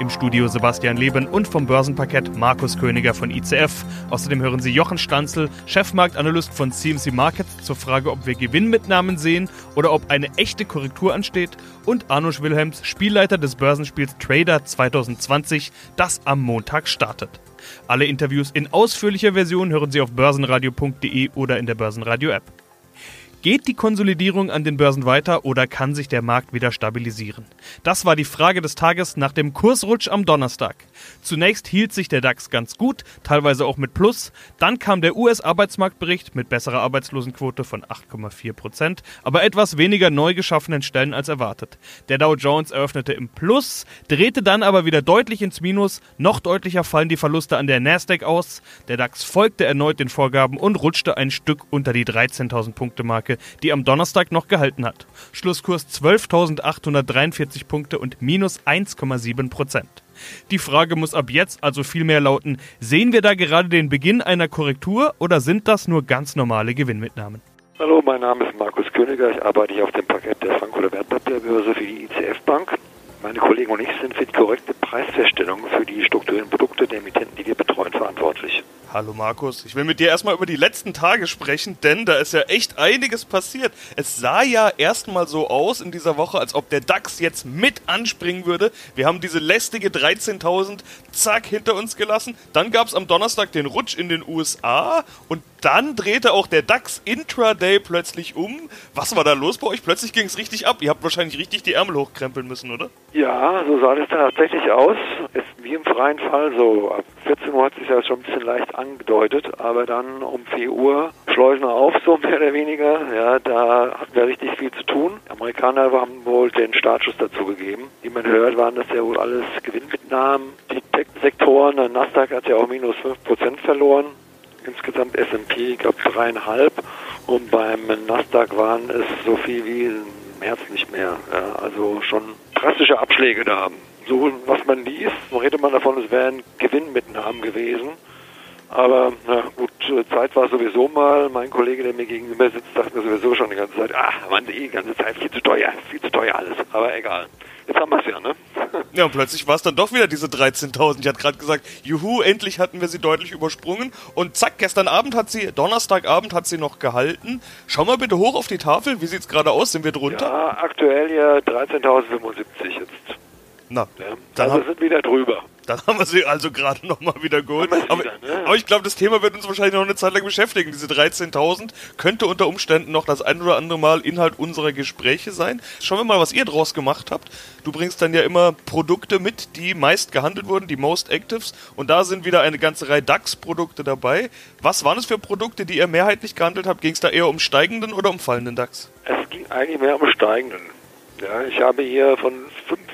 Im Studio Sebastian Leben und vom Börsenparkett Markus Königer von ICF. Außerdem hören Sie Jochen Stanzel, Chefmarktanalyst von CMC Markets, zur Frage, ob wir Gewinnmitnahmen sehen oder ob eine echte Korrektur ansteht. Und Arnosch Wilhelms, Spielleiter des Börsenspiels Trader 2020, das am Montag startet. Alle Interviews in ausführlicher Version hören Sie auf börsenradio.de oder in der Börsenradio-App. Geht die Konsolidierung an den Börsen weiter oder kann sich der Markt wieder stabilisieren? Das war die Frage des Tages nach dem Kursrutsch am Donnerstag. Zunächst hielt sich der DAX ganz gut, teilweise auch mit Plus. Dann kam der US-Arbeitsmarktbericht mit besserer Arbeitslosenquote von 8,4 Prozent, aber etwas weniger neu geschaffenen Stellen als erwartet. Der Dow Jones eröffnete im Plus, drehte dann aber wieder deutlich ins Minus. Noch deutlicher fallen die Verluste an der Nasdaq aus. Der DAX folgte erneut den Vorgaben und rutschte ein Stück unter die 13.000 Punkte Marke, die am Donnerstag noch gehalten hat. Schlusskurs 12.843 Punkte und minus 1,7 Prozent. Die Frage muss ab jetzt also vielmehr lauten, sehen wir da gerade den Beginn einer Korrektur oder sind das nur ganz normale Gewinnmitnahmen? Hallo, mein Name ist Markus Königer. Ich arbeite hier auf dem Parkett der Frankfurter Wertpapierbörse für die ICF Bank. Meine Kollegen und ich sind für die korrekte Preisfeststellung für die strukturellen Produkte der Emittenten, die wir betreuen, verantwortlich. Hallo Markus, ich will mit dir erstmal über die letzten Tage sprechen, denn da ist ja echt einiges passiert. Es sah ja erstmal so aus in dieser Woche, als ob der DAX jetzt mit anspringen würde. Wir haben diese lästige 13.000 zack hinter uns gelassen. Dann gab es am Donnerstag den Rutsch in den USA und dann drehte auch der DAX Intraday plötzlich um. Was war da los bei euch? Plötzlich ging es richtig ab. Ihr habt wahrscheinlich richtig die Ärmel hochkrempeln müssen, oder? Ja, so sah das tatsächlich aus. Ist wie im freien Fall so. Ab 14 Uhr hat sich das schon ein bisschen leicht angedeutet, aber dann um 4 Uhr schleusen wir auf, so mehr oder weniger. Ja, da hatten wir richtig viel zu tun. Die Amerikaner haben wohl den Startschuss dazu gegeben. Wie man hört, waren das ja wohl alles Gewinnmitnahmen. Die Tech-Sektoren, der Nasdaq hat ja auch minus 5% verloren. Insgesamt S&P, glaube, dreieinhalb. Und beim Nasdaq waren es so viel wie im März nicht mehr. Ja, also schon drastische Abschläge da. So, was man liest, redet man davon, es wären Gewinnmitnahmen gewesen. Aber na gut, Zeit war sowieso mal. Mein Kollege, der mir gegenüber sitzt, sagt mir sowieso schon die ganze Zeit, ah, Mann, die ganze Zeit viel zu teuer, viel zu teuer alles. Aber egal. Jetzt haben wir es ja, ne? Ja, und plötzlich war es dann doch wieder diese 13.000. Ich hatte gerade gesagt, juhu, endlich hatten wir sie deutlich übersprungen. Und zack, gestern Abend hat sie, Donnerstagabend hat sie noch gehalten. Schau mal bitte hoch auf die Tafel. Wie sieht's gerade aus? Sind wir drunter? Ja, aktuell ja 13.075 jetzt. Na, Ja. dann, Also sind wieder drüber. dann haben wir sie also gerade nochmal wieder geholt. Aber, wieder, ne? aber ich glaube, das Thema wird uns wahrscheinlich noch eine Zeit lang beschäftigen. Diese 13.000 könnte unter Umständen noch das ein oder andere Mal Inhalt unserer Gespräche sein. Schauen wir mal, was ihr draus gemacht habt. Du bringst dann ja immer Produkte mit, die meist gehandelt wurden, die Most Actives. Und da sind wieder eine ganze Reihe DAX-Produkte dabei. Was waren es für Produkte, die ihr mehrheitlich gehandelt habt? Ging es da eher um steigenden oder um fallenden DAX? Es ging eigentlich mehr um steigenden. Ja, ich habe hier von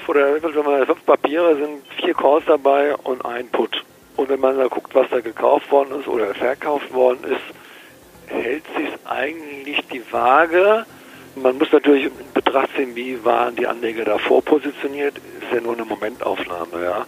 oder sagen wir, fünf Papiere sind vier Calls dabei und ein Put. Und wenn man da guckt, was da gekauft worden ist oder verkauft worden ist, hält sich eigentlich die Waage. Man muss natürlich in Betracht ziehen, wie waren die Anleger davor positioniert. Ist ja nur eine Momentaufnahme, ja.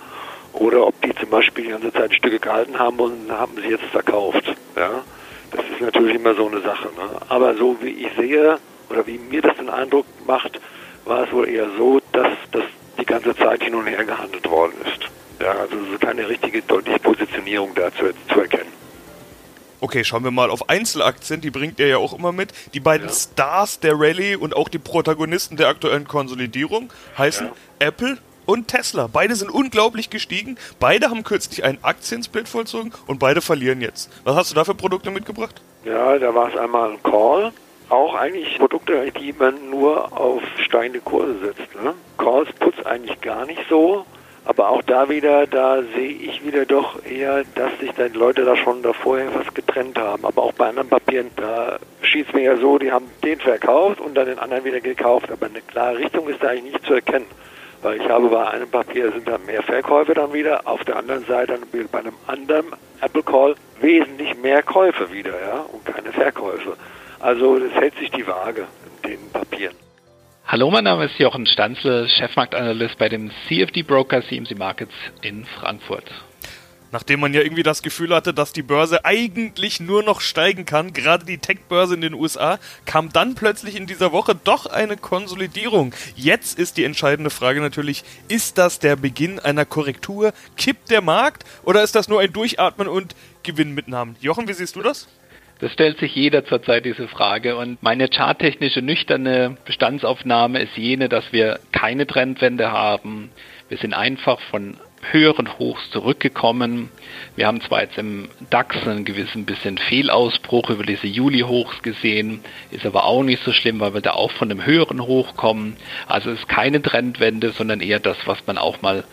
Oder ob die zum Beispiel die ganze Zeit Stücke gehalten haben und haben sie jetzt verkauft, ja. Das ist natürlich immer so eine Sache. Ne? Aber so wie ich sehe oder wie mir das den Eindruck macht, war es wohl eher so, dass das die ganze Zeit hin und her gehandelt worden ist. Ja, also es ist keine richtige deutliche Positionierung da zu, zu erkennen. Okay, schauen wir mal auf Einzelaktien, die bringt ihr ja auch immer mit. Die beiden Ja. Stars der Rallye und auch die Protagonisten der aktuellen Konsolidierung heißen Ja. Apple und Tesla. Beide sind unglaublich gestiegen. Beide haben kürzlich einen Aktiensplit vollzogen und beide verlieren jetzt. Was hast du da für Produkte mitgebracht? Ja, da war es einmal ein Call. Auch eigentlich Produkte, die man nur auf steigende Kurse setzt. Ne? Calls putzt eigentlich gar nicht so. Aber auch da wieder, da sehe ich wieder doch eher, dass sich dann Leute da schon da vorher was getrennt haben. Aber auch bei anderen Papieren, da schießt mir ja so, die haben den verkauft und dann den anderen wieder gekauft. Aber eine klare Richtung ist da eigentlich nicht zu erkennen. Weil ich habe bei einem Papier sind da mehr Verkäufe dann wieder, auf der anderen Seite dann bei einem anderen Apple Call wesentlich mehr Käufe wieder, ja, und keine Verkäufe. Also es hält sich die Waage in den Papieren. Hallo, mein Name ist Jochen Stanzel, Chefmarktanalyst bei dem CFD Broker CMC Markets in Frankfurt. Nachdem man ja irgendwie das Gefühl hatte, dass die Börse eigentlich nur noch steigen kann, gerade die Tech-Börse in den USA, kam dann plötzlich in dieser Woche doch eine Konsolidierung. Jetzt ist die entscheidende Frage natürlich, ist das der Beginn einer Korrektur? Kippt der Markt oder ist das nur ein Durchatmen und Gewinnmitnahmen? Jochen, wie siehst du das? Das stellt sich jeder zurzeit diese Frage und meine charttechnische nüchterne Bestandsaufnahme ist jene, dass wir keine Trendwende haben. Wir sind einfach von höheren Hochs zurückgekommen. Wir haben zwar jetzt im DAX einen gewissen bisschen Fehlausbruch über diese Juli-Hochs gesehen, ist aber auch nicht so schlimm, weil wir da auch von einem höheren Hoch kommen. Also es ist keine Trendwende, sondern eher das, was man auch mal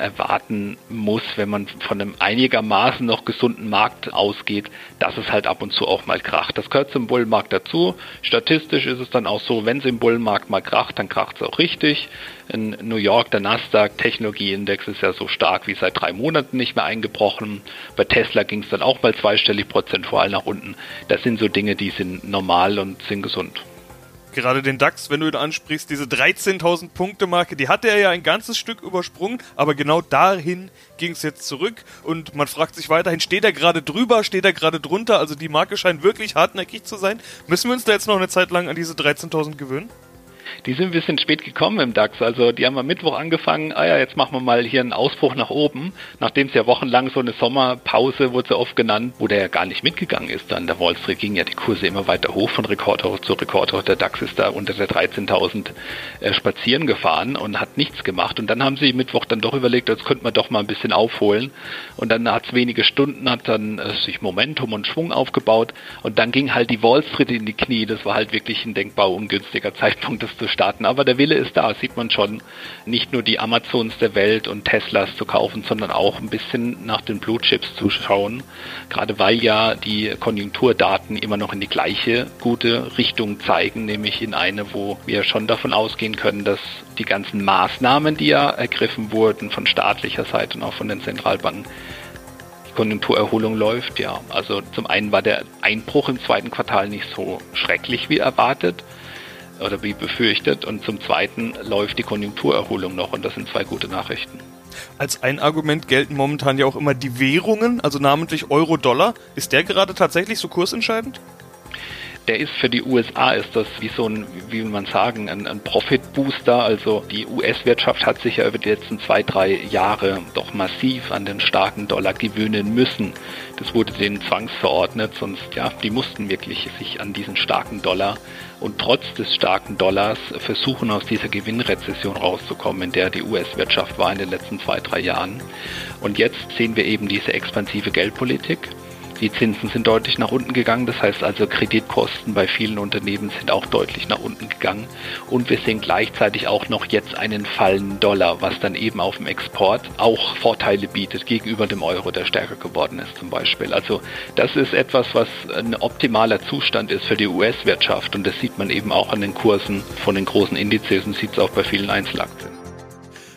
erwarten muss, wenn man von einem einigermaßen noch gesunden Markt ausgeht, dass es halt ab und zu auch mal kracht. Das gehört zum Bullenmarkt dazu. Statistisch ist es dann auch so, wenn es im Bullenmarkt mal kracht, dann kracht es auch richtig. In New York, der Nasdaq Technologieindex ist ja so stark wie seit drei Monaten nicht mehr eingebrochen. Bei Tesla ging es dann auch mal zweistellig prozentual nach unten. Das sind so Dinge, die sind normal und sind gesund gerade den DAX, wenn du ihn ansprichst, diese 13.000 Punkte Marke, die hatte er ja ein ganzes Stück übersprungen, aber genau dahin ging es jetzt zurück und man fragt sich weiterhin, steht er gerade drüber, steht er gerade drunter, also die Marke scheint wirklich hartnäckig zu sein. Müssen wir uns da jetzt noch eine Zeit lang an diese 13.000 gewöhnen? Die sind ein bisschen spät gekommen im DAX. Also die haben am Mittwoch angefangen, ah ja, jetzt machen wir mal hier einen Ausbruch nach oben, nachdem es ja wochenlang so eine Sommerpause, wurde sie oft genannt, wo der ja gar nicht mitgegangen ist. Dann der Wall Street ging ja die Kurse immer weiter hoch von Rekordhoch zu Rekordhoch. Der DAX ist da unter der 13.000 äh, spazieren gefahren und hat nichts gemacht. Und dann haben sie Mittwoch dann doch überlegt, jetzt könnte man doch mal ein bisschen aufholen. Und dann hat es wenige Stunden, hat dann äh, sich Momentum und Schwung aufgebaut. Und dann ging halt die Wall Street in die Knie. Das war halt wirklich ein denkbar ungünstiger Zeitpunkt, das zu starten. Aber der Wille ist da, sieht man schon. Nicht nur die Amazons der Welt und Teslas zu kaufen, sondern auch ein bisschen nach den Blue Chips zu schauen. Gerade weil ja die Konjunkturdaten immer noch in die gleiche gute Richtung zeigen, nämlich in eine, wo wir schon davon ausgehen können, dass die ganzen Maßnahmen, die ja ergriffen wurden von staatlicher Seite und auch von den Zentralbanken, Konjunkturerholung läuft, ja. Also zum einen war der Einbruch im zweiten Quartal nicht so schrecklich wie erwartet oder wie befürchtet. Und zum Zweiten läuft die Konjunkturerholung noch und das sind zwei gute Nachrichten. Als ein Argument gelten momentan ja auch immer die Währungen, also namentlich Euro-Dollar. Ist der gerade tatsächlich so kursentscheidend? Der ist für die USA ist das wie so ein, wie man sagen, ein, ein Profit-Booster. Also die US-Wirtschaft hat sich ja über die letzten zwei, drei Jahre doch massiv an den starken Dollar gewöhnen müssen. Das wurde denen zwangsverordnet, sonst ja, die mussten wirklich sich an diesen starken Dollar und trotz des starken Dollars versuchen aus dieser Gewinnrezession rauszukommen, in der die US-Wirtschaft war in den letzten zwei, drei Jahren. Und jetzt sehen wir eben diese expansive Geldpolitik. Die Zinsen sind deutlich nach unten gegangen, das heißt also Kreditkosten bei vielen Unternehmen sind auch deutlich nach unten gegangen und wir sehen gleichzeitig auch noch jetzt einen fallenden Dollar, was dann eben auf dem Export auch Vorteile bietet gegenüber dem Euro, der stärker geworden ist zum Beispiel. Also das ist etwas, was ein optimaler Zustand ist für die US-Wirtschaft und das sieht man eben auch an den Kursen von den großen Indizes und sieht es auch bei vielen Einzelaktien.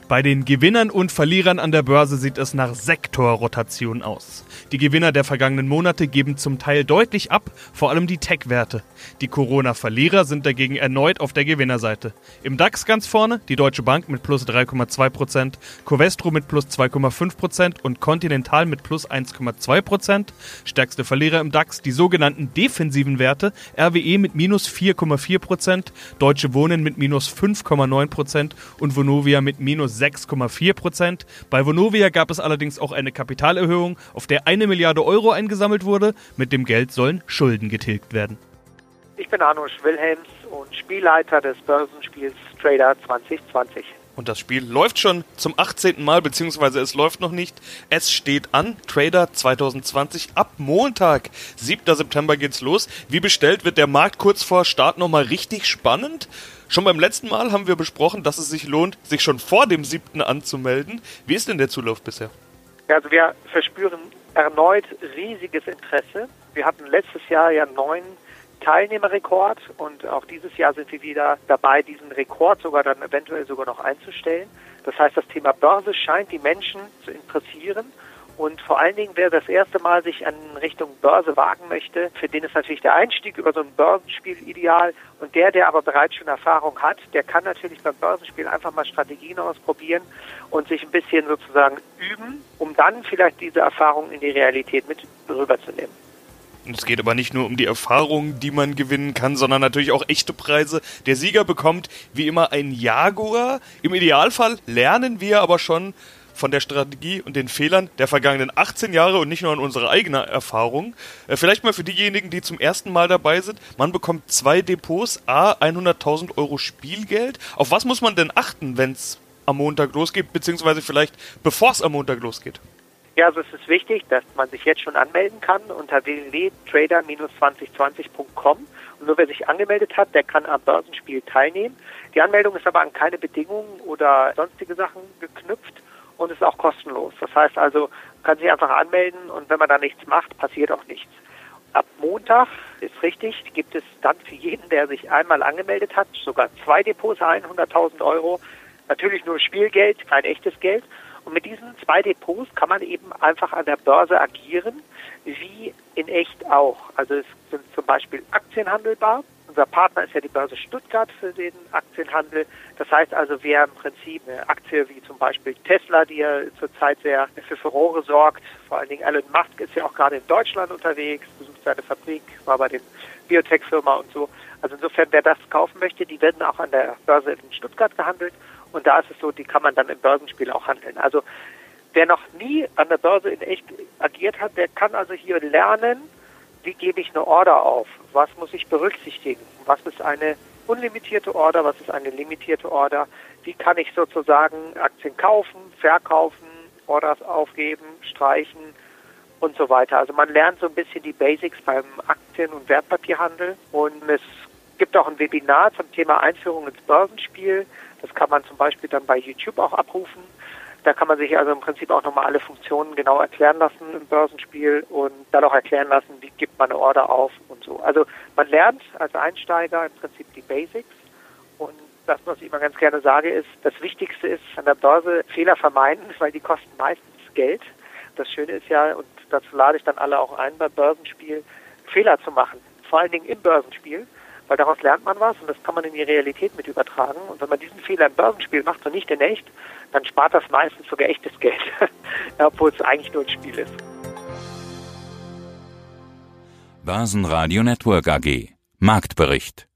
Bei den Gewinnern und Verlierern an der Börse sieht es nach Sektorrotation aus. Die Gewinner der vergangenen Monate geben zum Teil deutlich ab, vor allem die Tech-Werte. Die Corona-Verlierer sind dagegen erneut auf der Gewinnerseite. Im DAX ganz vorne die Deutsche Bank mit plus 3,2%, Covestro mit plus 2,5% und Continental mit plus 1,2%. Stärkste Verlierer im DAX die sogenannten defensiven Werte, RWE mit minus 4,4%, Deutsche Wohnen mit minus 5,9% und Vonovia mit minus 6,4%. Bei Vonovia gab es allerdings auch eine Kapitalerhöhung, auf der eine Milliarde Euro eingesammelt wurde. Mit dem Geld sollen Schulden getilgt werden. Ich bin Arno Wilhelms und Spielleiter des Börsenspiels Trader 2020. Und das Spiel läuft schon zum 18. Mal, beziehungsweise es läuft noch nicht. Es steht an, Trader 2020. Ab Montag, 7. September geht's los. Wie bestellt wird der Markt kurz vor Start nochmal richtig spannend? Schon beim letzten Mal haben wir besprochen, dass es sich lohnt, sich schon vor dem 7. anzumelden. Wie ist denn der Zulauf bisher? Also wir verspüren erneut riesiges Interesse. Wir hatten letztes Jahr ja neun Teilnehmerrekord und auch dieses Jahr sind wir wieder dabei, diesen Rekord sogar dann eventuell sogar noch einzustellen. Das heißt, das Thema Börse scheint die Menschen zu interessieren Und vor allen Dingen, wer das erste Mal sich an Richtung Börse wagen möchte, für den ist natürlich der Einstieg über so ein Börsenspiel ideal. Und der, der aber bereits schon Erfahrung hat, der kann natürlich beim Börsenspiel einfach mal Strategien ausprobieren und sich ein bisschen sozusagen üben, um dann vielleicht diese Erfahrung in die Realität mit rüberzunehmen. Es geht aber nicht nur um die Erfahrung, die man gewinnen kann, sondern natürlich auch echte Preise. Der Sieger bekommt wie immer ein Jaguar. Im Idealfall lernen wir aber schon von der Strategie und den Fehlern der vergangenen 18 Jahre und nicht nur an unserer eigenen Erfahrung. Äh, vielleicht mal für diejenigen, die zum ersten Mal dabei sind. Man bekommt zwei Depots, A, 100.000 Euro Spielgeld. Auf was muss man denn achten, wenn es am Montag losgeht, beziehungsweise vielleicht bevor es am Montag losgeht? Ja, also es ist wichtig, dass man sich jetzt schon anmelden kann unter www.trader-2020.com. Und nur wer sich angemeldet hat, der kann am Börsenspiel teilnehmen. Die Anmeldung ist aber an keine Bedingungen oder sonstige Sachen geknüpft und ist auch kostenlos. Das heißt also, man kann sich einfach anmelden und wenn man da nichts macht, passiert auch nichts. Ab Montag ist richtig, gibt es dann für jeden, der sich einmal angemeldet hat, sogar zwei Depots, 100.000 Euro. Natürlich nur Spielgeld, kein echtes Geld. Und mit diesen zwei Depots kann man eben einfach an der Börse agieren, wie in echt auch. Also es sind zum Beispiel Aktien handelbar. Unser Partner ist ja die Börse Stuttgart für den Aktienhandel. Das heißt also, wer im Prinzip eine Aktie wie zum Beispiel Tesla, die ja zurzeit sehr für Furore sorgt, vor allen Dingen Elon Musk ist ja auch gerade in Deutschland unterwegs, besucht seine Fabrik, war bei den Biotech-Firma und so. Also insofern, wer das kaufen möchte, die werden auch an der Börse in Stuttgart gehandelt. Und da ist es so, die kann man dann im Börsenspiel auch handeln. Also wer noch nie an der Börse in echt agiert hat, der kann also hier lernen, wie gebe ich eine Order auf? Was muss ich berücksichtigen? Was ist eine unlimitierte Order? Was ist eine limitierte Order? Wie kann ich sozusagen Aktien kaufen, verkaufen, Orders aufgeben, streichen und so weiter. Also man lernt so ein bisschen die Basics beim Aktien- und Wertpapierhandel und es gibt auch ein Webinar zum Thema Einführung ins Börsenspiel. Das kann man zum Beispiel dann bei YouTube auch abrufen. Da kann man sich also im Prinzip auch nochmal alle Funktionen genau erklären lassen im Börsenspiel und dann auch erklären lassen, wie gibt man eine Order auf und so. Also man lernt als Einsteiger im Prinzip die Basics und das, was ich immer ganz gerne sage, ist, das Wichtigste ist an der Börse Fehler vermeiden, weil die kosten meistens Geld. Das Schöne ist ja, und dazu lade ich dann alle auch ein beim Börsenspiel, Fehler zu machen. Vor allen Dingen im Börsenspiel weil daraus lernt man was und das kann man in die Realität mit übertragen. Und wenn man diesen Fehler im Börsenspiel macht und nicht in echt, dann spart das meistens sogar echtes Geld, obwohl es eigentlich nur ein Spiel ist. Börsenradio Network AG Marktbericht